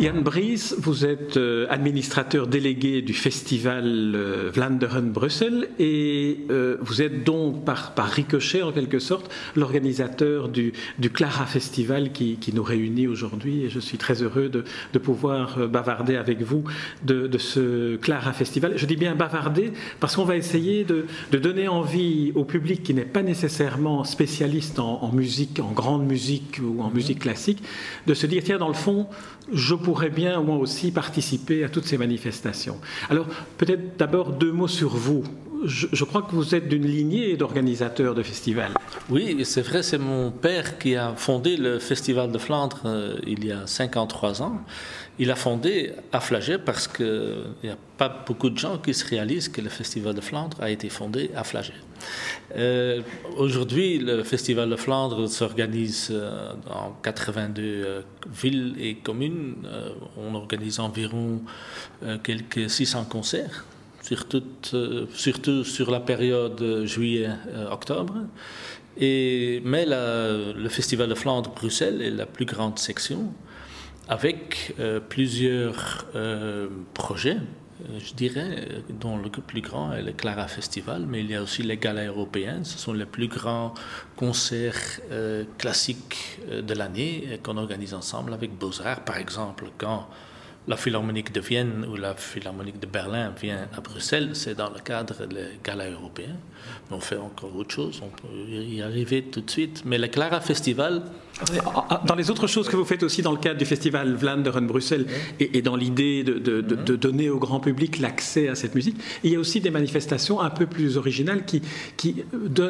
Yann Bries, vous êtes euh, administrateur délégué du festival euh, Vlaanderen Bruxelles et euh, vous êtes donc par, par, ricochet en quelque sorte l'organisateur du, du, Clara Festival qui, qui nous réunit aujourd'hui et je suis très heureux de, de pouvoir bavarder avec vous de, de, ce Clara Festival. Je dis bien bavarder parce qu'on va essayer de, de, donner envie au public qui n'est pas nécessairement spécialiste en, en musique, en grande musique ou en musique classique, de se dire tiens dans le fond je pourrais bien moi aussi participer à toutes ces manifestations. Alors peut-être d'abord deux mots sur vous. Je, je crois que vous êtes d'une lignée d'organisateurs de festivals. Oui, c'est vrai, c'est mon père qui a fondé le Festival de Flandre euh, il y a 53 ans. Il a fondé à Flagey parce qu'il n'y a pas beaucoup de gens qui se réalisent que le Festival de Flandre a été fondé à Flagey. Euh, Aujourd'hui, le Festival de Flandre s'organise euh, dans 82 euh, villes et communes. Euh, on organise environ quelques 600 concerts, surtout sur la période juillet-octobre. Et, mais le Festival de Flandre Bruxelles est la plus grande section avec euh, plusieurs euh, projets, je dirais, dont le plus grand est le Clara Festival, mais il y a aussi les galas européens. Ce sont les plus grands concerts euh, classiques de l'année qu'on organise ensemble avec Beaux-Arts, par exemple, quand la Philharmonique de Vienne ou la Philharmonique de Berlin vient à Bruxelles, c'est dans le cadre des galas européens. Mais on fait encore autre chose, on peut y arriver tout de suite. Mais le Clara Festival. Dans les autres choses que vous faites aussi dans le cadre du festival Vlaanderen Bruxelles et, dans l'idée de, donner au grand public l'accès à cette musique, il y a aussi des manifestations un peu plus originales qui,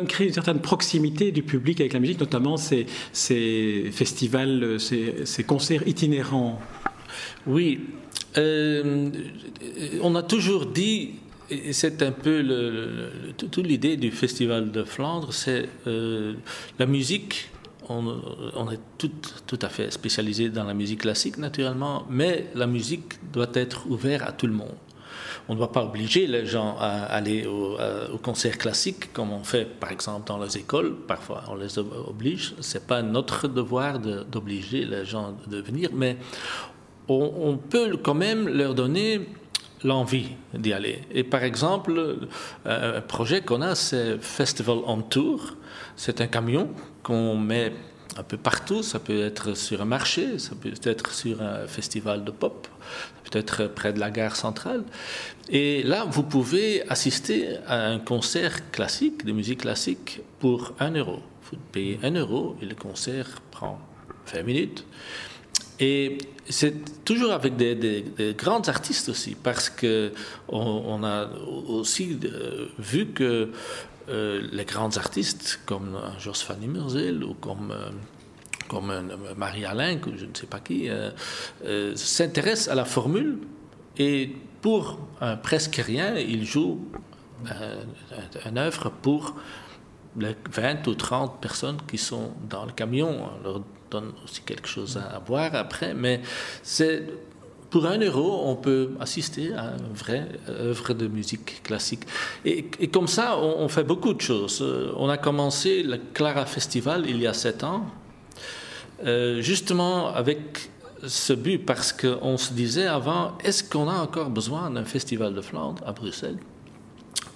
créent une certaine proximité du public avec la musique, notamment ces, festivals, ces concerts itinérants. Oui, euh, on a toujours dit, c'est un peu toute l'idée du Festival de Flandre, c'est euh, la musique. On, est tout, tout à fait spécialisé dans la musique classique, naturellement, mais la musique doit être ouverte à tout le monde. On ne doit pas obliger les gens à aller au, à, au, concert classique, comme on fait par exemple dans les écoles. Parfois, on les oblige. Ce n'est pas notre devoir d'obliger les gens de venir, mais on, peut quand même leur donner l'envie d'y aller. Et par exemple, un projet qu'on a, c'est Festival on Tour. C'est un camion qu'on met un peu partout. Ça peut être sur un marché, ça peut être sur un festival de pop, ça peut être près de la gare centrale. Et là, vous pouvez assister à un concert classique, de musique classique, pour un euro. Vous payez un euro et le concert prend 20 minutes. Et c'est toujours avec des, des, grands artistes aussi, parce que on, on a aussi euh, vu que euh, les grands artistes comme Jos van Immersel ou comme euh, comme Marie-Alain, ou je ne sais pas qui, euh, euh, s'intéressent à la formule et pour presque rien, ils jouent une œuvre pour les 20 ou 30 personnes qui sont dans le camion. On leur donne aussi quelque chose à, boire après, mais c'est pour un euro, on peut assister à une vraie œuvre de musique classique. Et, comme ça, on, fait beaucoup de choses. On a commencé le Clara Festival il y a sept ans, euh, justement avec ce but, parce qu'on se disait avant, est-ce qu'on a encore besoin d'un festival de Flandre à Bruxelles?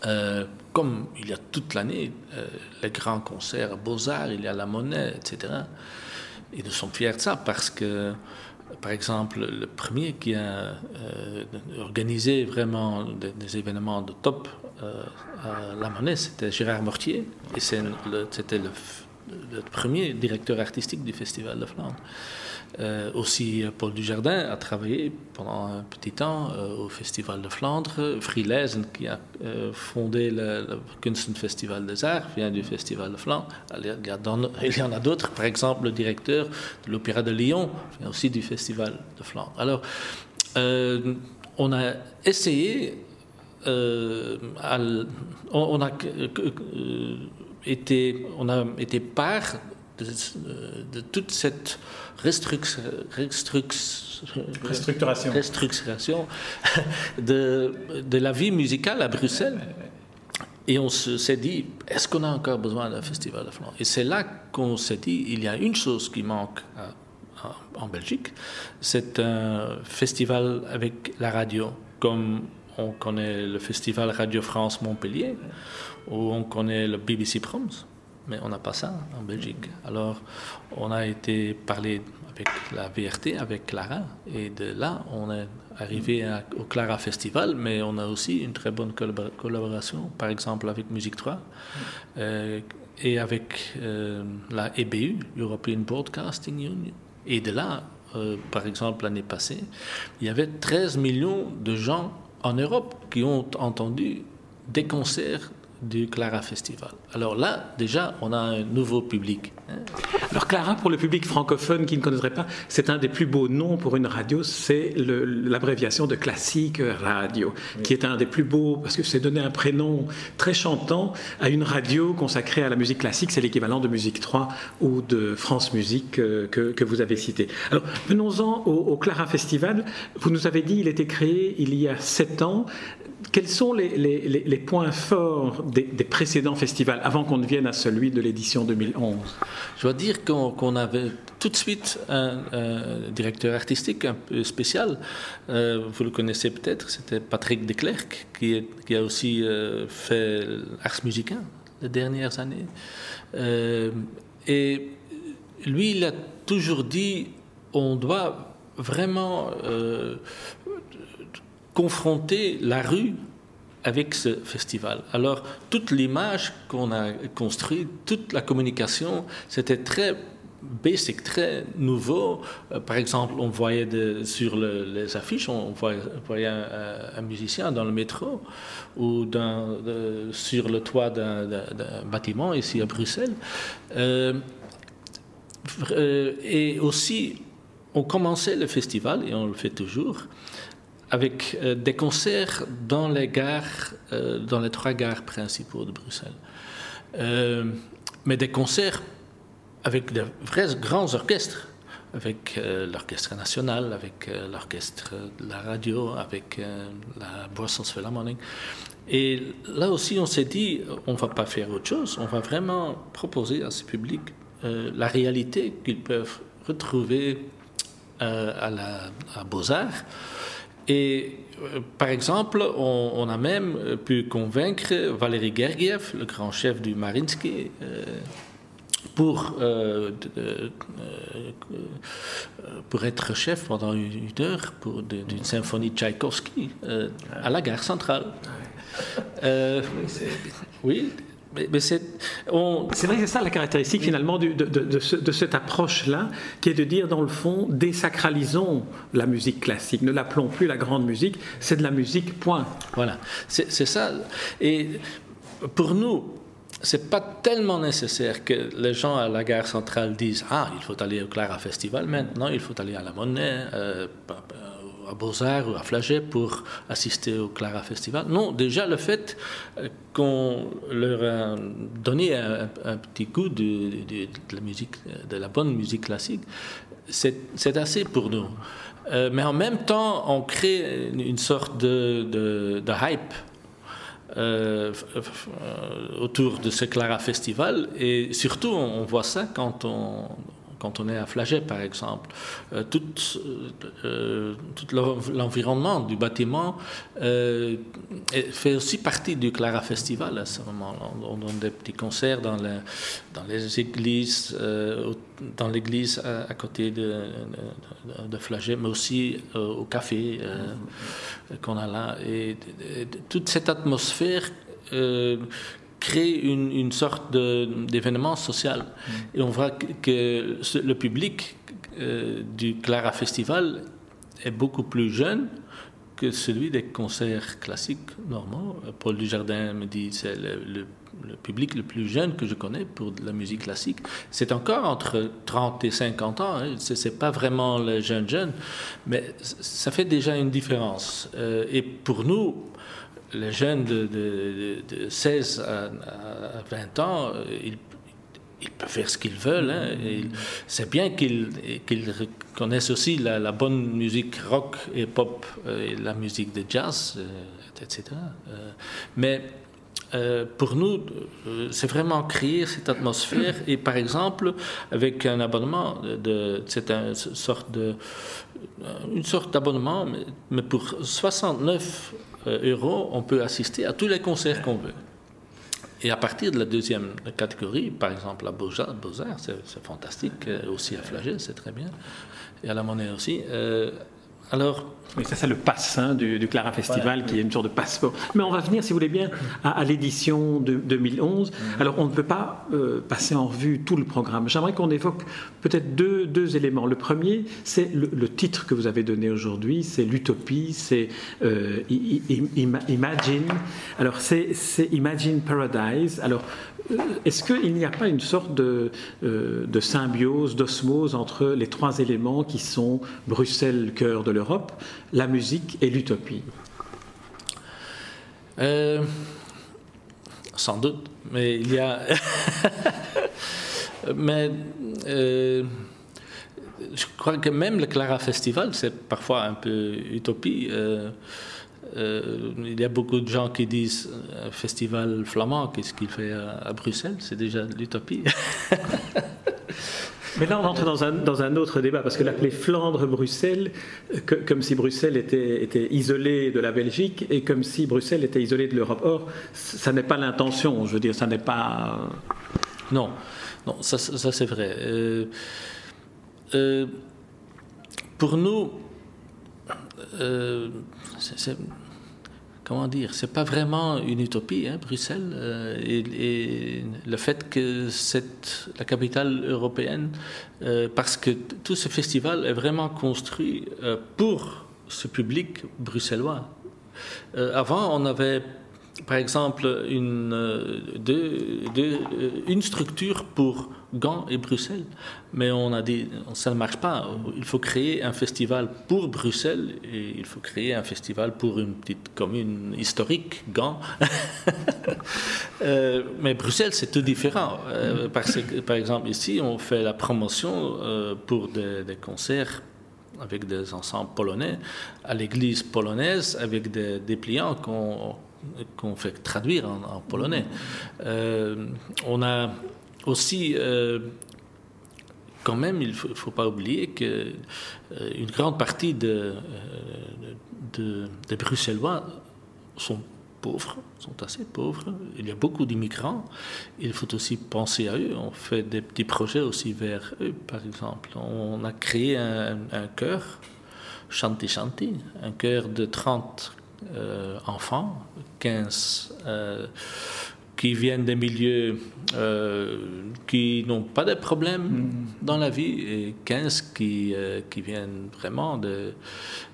Euh, comme il y a toute l'année euh, les grands concerts à Beaux-Arts, il y a la Monnaie, etc. Et nous sommes fiers de ça parce que, par exemple, le premier qui a euh, organisé vraiment des, événements de top euh, à la Monnaie, c'était Gérard Mortier. Et c'était le, le, premier directeur artistique du Festival de Flandre. Euh, aussi, Paul Dujardin a travaillé pendant un petit temps euh, au Festival de Flandre. Frileisen, qui a euh, fondé le, le Kunstenfestival des Arts, vient du Festival de Flandre. Il y, en a d'autres, par exemple, le directeur de l'Opéra de Lyon vient aussi du Festival de Flandre. Alors, euh, on a essayé, on, a été, on a été part de, de toute cette restruc, restruc, restructuration, restructuration de, de, la vie musicale à Bruxelles. Et on s'est dit, est-ce qu'on a encore besoin d'un festival de Flandre? Et c'est là qu'on s'est dit, il y a une chose qui manque à, en Belgique. C'est un festival avec la radio, comme on connaît le festival Radio France Montpellier, ou on connaît le BBC Proms, mais on n'a pas ça en Belgique. Alors, on a été parler avec la VRT, avec Clara, et de là, on est arrivé au Clara Festival, mais on a aussi une très bonne collaboration, par exemple avec Musique 3, euh, et avec euh, la EBU, European Broadcasting Union. Et de là, euh, par exemple, l'année passée, il y avait 13 millions de gens en Europe qui ont entendu des concerts du Clara Festival. Alors là, déjà, on a un nouveau public. Hein. Alors Clara, pour le public francophone qui ne connaîtrait pas, c'est un des plus beaux noms pour une radio, c'est l'abréviation de classique radio, qui est un des plus beaux, parce que c'est donner un prénom très chantant à une radio consacrée à la musique classique, c'est l'équivalent de Musique 3 ou de France Musique euh, que, vous avez cité. Alors venons-en au, au Clara Festival. Vous nous avez dit, il était créé il y a sept ans quels sont les, points forts des, précédents festivals avant qu'on ne vienne à celui de l'édition 2011 Je dois dire qu'on avait tout de suite un, directeur artistique un peu spécial. Euh, vous le connaissez peut-être, c'était Patrick Declercq, qui, a aussi euh, fait Ars Musica les dernières années. Euh, et lui, il a toujours dit on doit vraiment confronter la rue avec ce festival. Alors, toute l'image qu'on a construite, toute la communication, c'était très basic, très nouveau. Euh, par exemple, on voyait sur les affiches, on voyait, un, musicien dans le métro ou sur le toit d'un bâtiment ici à Bruxelles. Euh, euh, et aussi, on commençait le festival, et on le fait toujours, avec euh, des concerts dans les gares, euh, dans les trois gares principaux de Bruxelles. Euh, mais des concerts avec de vrais grands orchestres, avec l'orchestre national, avec l'orchestre de la radio, avec la Brussels Philharmonic. Et là aussi, on s'est dit, on ne va pas faire autre chose, on va vraiment proposer à ce public la réalité qu'ils peuvent retrouver à, à Beaux-Arts et euh, par exemple, on, a même euh, pu convaincre Valéry Gergiev, le grand chef du Marinsky, euh, pour, pour être chef pendant une heure d'une symphonie Tchaïkovski à la gare centrale. oui, mais, c'est vrai que c'est ça la caractéristique finalement de, de, cette approche-là, qui est de dire dans le fond, désacralisons la musique classique, ne l'appelons plus la grande musique, c'est de la musique, point. Voilà, c'est ça. Et pour nous, c'est pas tellement nécessaire que les gens à la gare centrale disent Ah, il faut aller au Clara Festival maintenant, il faut aller à la Monnaie. Euh, à Beaux-Arts ou à Flagey pour assister au Clara Festival. Non, déjà le fait euh, qu'on leur a donné un, petit coup de, la musique, de la bonne musique classique, c'est assez pour nous. Euh, mais en même temps, on crée une sorte de, hype euh, autour de ce Clara Festival. Et surtout, on voit ça quand on, quand on est à Flagey, par exemple. Euh, tout, euh, tout l'environnement du bâtiment euh, fait aussi partie du Clara Festival à ce moment-là. On donne des petits concerts dans, dans les églises, dans l'église à, côté de, de, Flagey, mais aussi au café qu'on a là. Et, et, toute cette atmosphère crée une, une sorte d'événement social. Mm. Et on voit que, le public euh, du Clara Festival est beaucoup plus jeune que celui des concerts classiques normaux. Paul Dujardin me dit c'est le, public le plus jeune que je connais pour de la musique classique. C'est encore entre 30 et 50 ans. Hein. Ce n'est pas vraiment les jeunes jeunes, mais ça fait déjà une différence. Euh, et pour nous, les jeunes de, 16 à, 20 ans, euh, ils, peuvent faire ce qu'ils veulent. Hein, c'est bien qu'ils connaissent aussi la, bonne musique rock et pop euh, et la musique de jazz, euh, etc. Mais pour nous, c'est vraiment créer cette atmosphère. Et par exemple, avec un abonnement, c'est une sorte d'abonnement, mais pour 69 euros, on peut assister à tous les concerts qu'on veut. Et à partir de la deuxième catégorie, par exemple à Beaux-Arts, c'est fantastique, aussi à Flagel, c'est très bien, et à la Monnaie aussi. Alors, mais ça, c'est le pass hein, du, Clara Festival, qui est une sorte de passeport. Mais on va venir, si vous voulez bien, à, l'édition de 2011. Mm. Alors, on ne peut pas euh, passer en revue tout le programme. J'aimerais qu'on évoque peut-être deux, deux, éléments. Le premier, c'est le, titre que vous avez donné aujourd'hui, c'est l'utopie, c'est euh, Imagine. Alors, c'est Imagine Paradise. Alors, est-ce qu'il n'y a pas une sorte de, de symbiose, d'osmose entre les trois éléments qui sont Bruxelles, cœur de l'Europe, la musique et l'utopie? Euh, Sans doute, mais il y a. mais euh, je crois que même le Clara Festival, c'est parfois un peu utopie. Euh, il y a beaucoup de gens qui disent un festival flamand, qu'est-ce qu'il fait à Bruxelles? C'est déjà l'utopie. Mais là, on entre dans un, dans un autre débat, parce que l'appeler Flandre-Bruxelles, comme si Bruxelles était, était isolée de la Belgique et comme si Bruxelles était isolée de l'Europe. Or, ça n'est pas l'intention, je veux dire, ça n'est pas. Non, non ça, ça c'est vrai. Euh, euh, pour nous, euh, comment dire, c'est pas vraiment une utopie, hein, Bruxelles. Euh, et, le fait que c'est la capitale européenne, euh, parce que tout ce festival est vraiment construit euh, pour ce public bruxellois. avant, on avait par exemple une, une structure pour Gand et Bruxelles. Mais on a dit, ça ne marche pas. Il faut créer un festival pour Bruxelles et il faut créer un festival pour une petite commune historique, Gand. Euh, mais Bruxelles, c'est tout différent. Euh, parce que, par exemple, ici, on fait la promotion euh, pour des, concerts avec des ensembles polonais à l'église polonaise avec des dépliants qu'on fait traduire en, polonais. on a aussi, euh, quand même, il ne faut, pas oublier qu'une euh, grande partie de, euh, de, Bruxellois sont pauvres, sont assez pauvres. Il y a beaucoup d'immigrants. Il faut aussi penser à eux. On fait des petits projets aussi vers eux, par exemple. On a créé un, un chœur, Chanti Chanti, un chœur de 30 enfants, 15 qui viennent des milieux euh, qui n'ont pas de problèmes mm. dans la vie et 15 qui, euh, qui viennent vraiment de,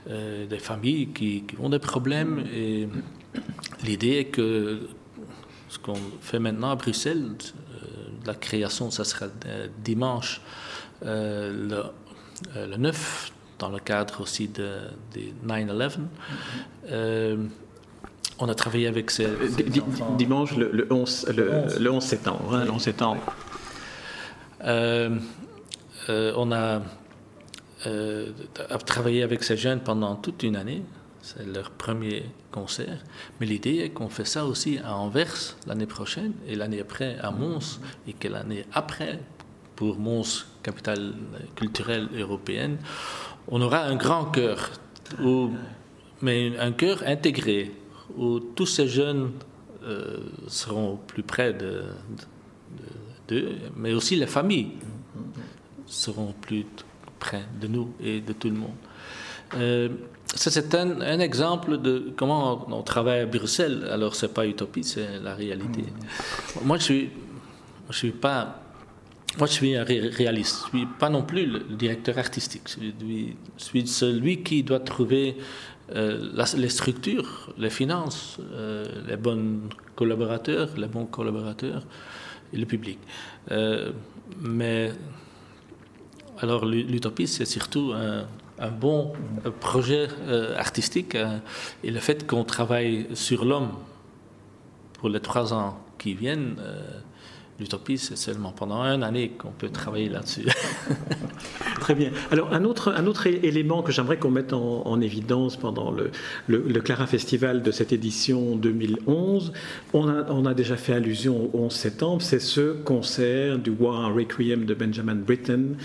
euh, des familles qui, ont des problèmes. Et l'idée est que ce qu'on fait maintenant à Bruxelles, la création, ça sera dimanche le, le 9 dans le cadre aussi de, des 9-11 on a travaillé avec ces. Euh, dimanche, le, 11, le, 11 septembre. Hein, le 11 septembre. Euh, euh, on a travaillé avec ces jeunes pendant toute une année. C'est leur premier concert. Mais l'idée est qu'on fait ça aussi à Anvers l'année prochaine et l'année après à Mons et que l'année après, pour Mons, capitale culturelle européenne, on aura un grand cœur, mais un cœur intégré où tous ces jeunes euh, seront plus près de, d'eux, mais aussi les familles seront plus près de nous et de tout le monde. Euh, c'est un, un, exemple de comment on, travaille à Bruxelles. Alors, c'est pas utopie, c'est la réalité. Moi, je suis, je suis pas, moi, je suis un réaliste. Je suis pas non plus le directeur artistique. Je suis celui qui doit trouver euh, les structures, les finances, euh, les bons collaborateurs, les bons collaborateurs et le public. Euh, mais alors l'utopie, c'est surtout un, bon projet artistique et le fait qu'on travaille sur l'homme pour les trois ans qui viennent, l'utopie, c'est seulement pendant une année qu'on peut travailler là-dessus. Très bien. Alors, un autre, un autre élément que j'aimerais qu'on mette en, évidence pendant le, le, Clara Festival de cette édition 2011, on a, on a déjà fait allusion au 11 septembre, c'est ce concert du War Requiem de Benjamin Britten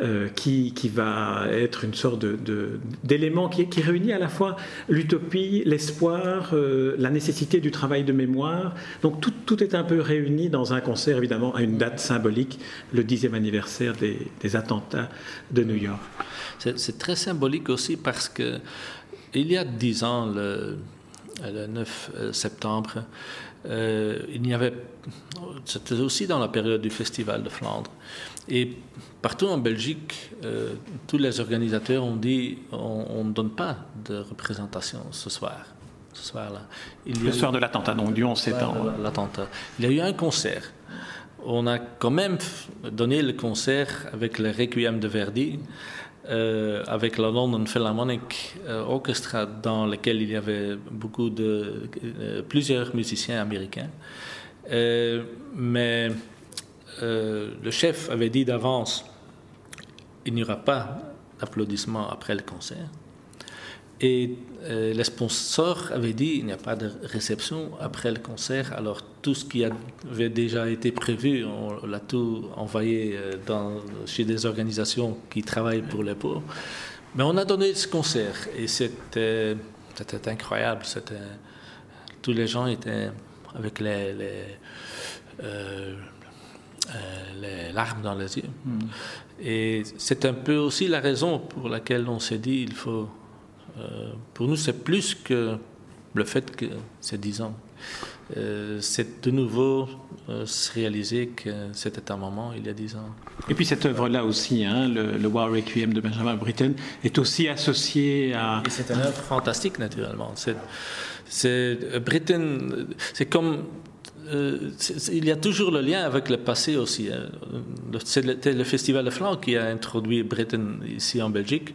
euh, qui, qui, va être une sorte d'élément de, qui, qui, réunit à la fois l'utopie, l'espoir, euh, la nécessité du travail de mémoire. Donc, tout, tout est un peu réuni dans un concert évidemment à une date symbolique, le dixième anniversaire des, attentats de New York. C'est très symbolique aussi parce que il y a dix ans, le, 9 euh, septembre, euh, il y avait, c'était aussi dans la période du Festival de Flandre. Et partout en Belgique, euh, tous les organisateurs ont dit on ne donne pas de représentation ce soir. Ce soir-là. Le soir de l'attentat, donc du 11 septembre. L'attentat. Il y a eu un concert on a quand même donné le concert avec le Requiem de Verdi, euh, avec la London Philharmonic euh, Orchestra, dans lequel il y avait beaucoup de euh, plusieurs musiciens américains. mais le chef avait dit d'avance il n'y aura pas d'applaudissements après le concert. Et euh, les sponsors avaient dit il n'y a pas de réception après le concert. Alors tout ce qui avait déjà été prévu, on l'a tout envoyé euh, dans, chez des organisations qui travaillent pour les pauvres. Mais on a donné ce concert et c'était, c'était incroyable. C'était, tous les gens étaient avec les, les, euh, les larmes dans les yeux. Hmm. Et c'est un peu aussi la raison pour laquelle on s'est dit il faut euh, pour nous, c'est plus que le fait que c'est dix ans. Euh, c'est de nouveau euh, se réaliser que c'était un moment il y a dix ans. Et puis cette œuvre-là aussi, hein, le, War Requiem de Benjamin Britten, est aussi associée à... c'est une œuvre fantastique, naturellement. C'est, Britten, c'est comme... il y a toujours le lien avec le passé aussi. Hein. C'est le, le, Festival de Flandre qui a introduit Britten ici en Belgique.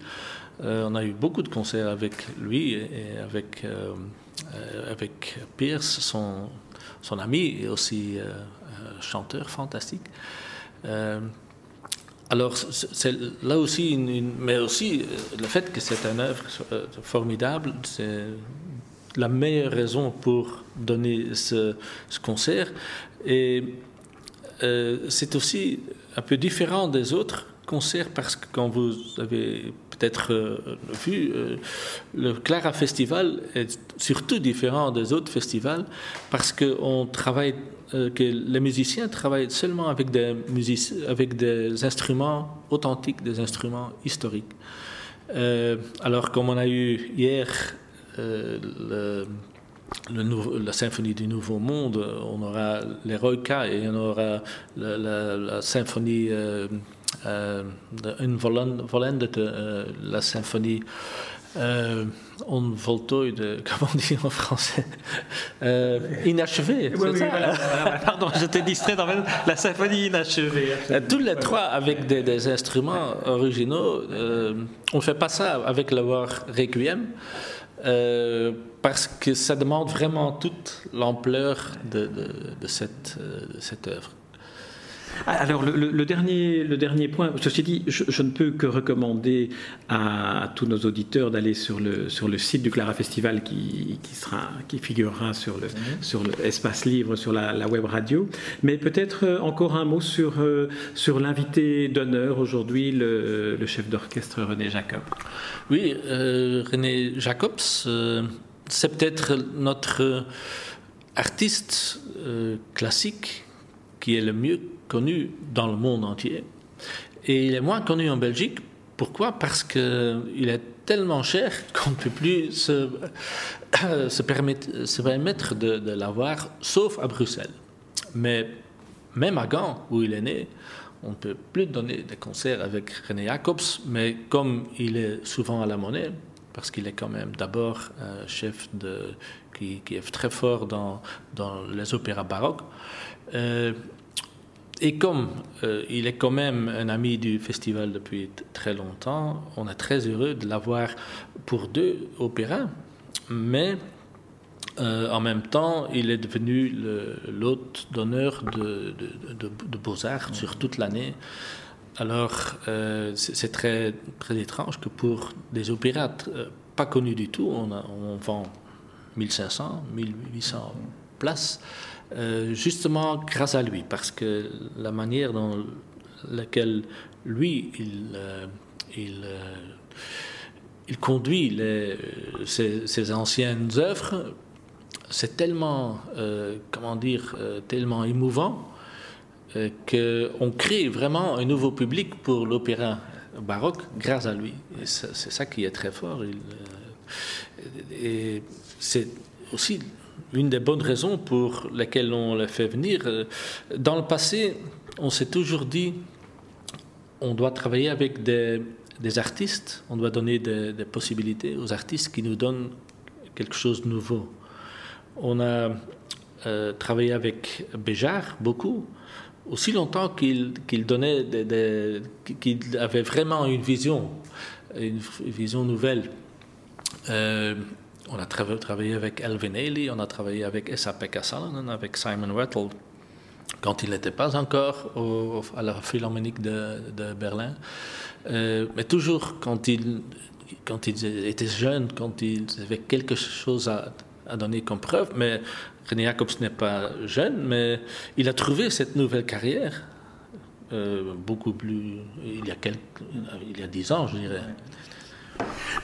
Euh, on a eu beaucoup de concerts avec lui et avec, euh, euh, avec Pierce, son, son ami et aussi chanteur fantastique. alors, c'est là aussi, une, mais aussi le fait que c'est une œuvre formidable, c'est la meilleure raison pour donner ce, ce concert. Et c'est aussi un peu différent des autres concerts parce que quand vous avez peut-être euh, vu, euh, le Clara Festival est surtout différent des autres festivals parce que on travaille, euh, que les musiciens travaillent seulement avec des, avec des instruments authentiques, des instruments historiques. alors comme on a eu hier la symphonie du Nouveau Monde, on aura l'Eroica et on aura la, symphonie een vollendete euh, la symphonie euh, onvoltooide, comment on dit en français euh, Inachevée, oui, oui, Pardon, j'étais distrait dans la symphonie inachevée. Tous les trois avec des, des instruments originaux. Euh, on ne fait pas ça avec le War Requiem. Euh, parce que ça demande vraiment toute l'ampleur de, de, de, cette, de cette œuvre. Alors, le, dernier, le dernier point, ceci dit, je, ne peux que recommander à, tous nos auditeurs d'aller sur le, sur le site du Clara Festival qui, qui, sera, qui figurera sur le, mhm. sur l'espace livre, sur la, web radio. Mais peut-être euh, encore un mot sur, euh, sur l'invité d'honneur aujourd'hui, le, chef d'orchestre René Jacobs. Oui, euh, René Jacobs, c'est peut-être notre artiste classique qui est le mieux connu dans le monde entier. Et il est moins connu en Belgique. Pourquoi? Parce qu'il est tellement cher qu'on ne peut plus se, se permettre, de, l'avoir, sauf à Bruxelles. Mais même à Gand, où il est né, on ne peut plus donner des concerts avec René Jacobs, mais comme il est souvent à la monnaie, parce qu'il est quand même d'abord un chef de, qui, qui, est très fort dans, dans les opéras baroques, euh, et comme euh, il est quand même un ami du festival depuis très longtemps, on est très heureux de l'avoir pour deux opéras. Mais en même temps, il est devenu l'hôte d'honneur de, de, Beaux-Arts sur toute l'année. Alors, c'est très, très étrange que pour des opérates pas connus du tout, on vend 1500, 1800 places, justement grâce à lui, parce que la manière dans laquelle lui, il, il il conduit les, ces, anciennes œuvres, c'est tellement, euh, comment dire, euh, tellement émouvant euh, qu'on crée vraiment un nouveau public pour l'opéra baroque grâce à lui. c'est ça qui est très fort. et c'est aussi une des bonnes raisons pour lesquelles on l'a fait venir. Dans le passé, on s'est toujours dit, on doit travailler avec des des artistes, on doit donner des, possibilités aux artistes qui nous donnent quelque chose de nouveau. On a euh, travaillé avec Béjar beaucoup, aussi longtemps qu'il donnait, qu'il avait vraiment une vision, une vision nouvelle. Euh, on a travaillé avec Elvin Ailey, on a travaillé avec Essa Pekka Salonen, avec Simon Rattle, quand il n'était pas encore à la Philharmonique de Berlin. Euh, mais toujours quand il, quand il était jeune, quand il avait quelque chose à, donner comme preuve, mais René Jacobs n'est pas jeune, mais il a trouvé cette nouvelle carrière euh, beaucoup plus il y a quelques, il y a dix ans, je dirais.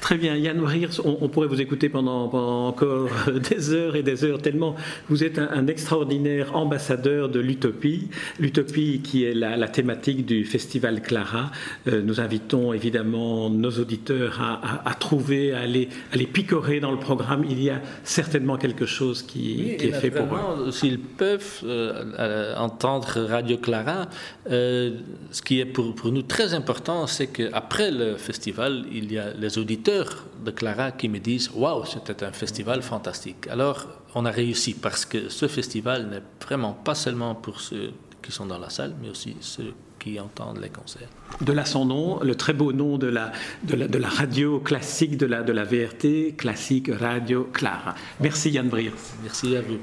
Très bien, Yann Warriers, on, pourrait vous écouter pendant, encore des heures et des heures, tellement vous êtes un, extraordinaire ambassadeur de l'utopie, l'utopie qui est la, thématique du festival Clara. Euh, nous invitons évidemment nos auditeurs à, trouver, à aller, picorer dans le programme. Il y a certainement quelque chose qui, est fait pour eux. S'ils peuvent euh, entendre Radio Clara, euh, ce qui est pour, pour nous très important, c'est qu'après le festival, il y a les auditeurs de Clara qui me disent Waouh, c'était un festival fantastique. Alors, on a réussi parce que ce festival n'est vraiment pas seulement pour ceux qui sont dans la salle, mais aussi ceux qui entendent les concerts. De là son nom, le très beau nom de la, de la, de la radio classique de la, de la VRT, classique Radio Clara. Merci Yann Brier. Merci à vous.